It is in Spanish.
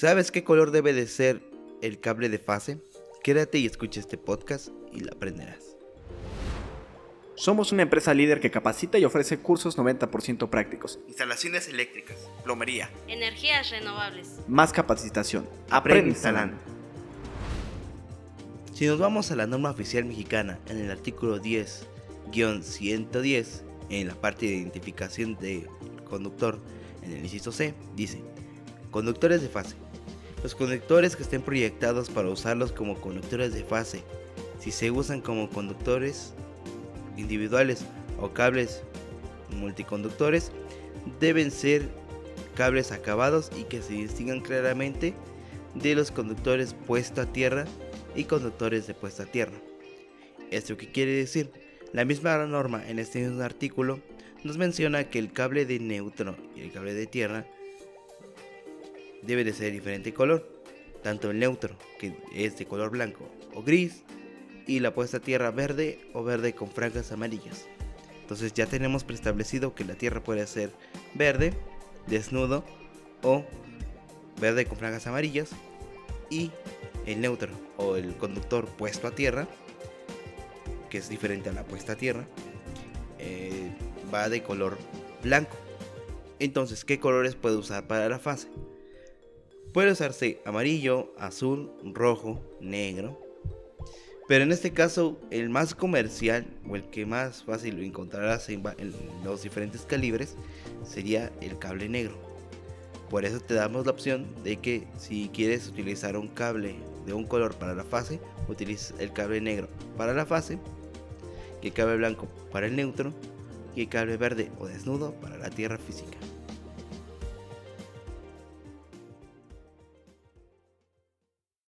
¿Sabes qué color debe de ser el cable de fase? Quédate y escucha este podcast y lo aprenderás. Somos una empresa líder que capacita y ofrece cursos 90% prácticos. Instalaciones eléctricas, Plomería. Energías renovables. Más capacitación. Aprende instalando. Si nos vamos a la norma oficial mexicana en el artículo 10-110, en la parte de identificación de conductor, en el inciso C, dice, conductores de fase. Los conductores que estén proyectados para usarlos como conductores de fase, si se usan como conductores individuales o cables multiconductores, deben ser cables acabados y que se distingan claramente de los conductores puesto a tierra y conductores de puesta a tierra. ¿Esto qué quiere decir? La misma norma en este mismo artículo nos menciona que el cable de neutro y el cable de tierra debe de ser diferente color, tanto el neutro, que es de color blanco o gris, y la puesta tierra verde o verde con franjas amarillas. Entonces ya tenemos preestablecido que la tierra puede ser verde, desnudo o verde con franjas amarillas y el neutro o el conductor puesto a tierra, que es diferente a la puesta a tierra, eh, va de color blanco. Entonces, ¿qué colores puede usar para la fase? Puede usarse amarillo, azul, rojo, negro. Pero en este caso, el más comercial o el que más fácil lo encontrarás en, los diferentes calibres sería el cable negro. Por eso te damos la opción de que si quieres utilizar un cable de un color para la fase, utilices el cable negro para la fase, el cable blanco para el neutro y el cable verde o desnudo para la tierra física.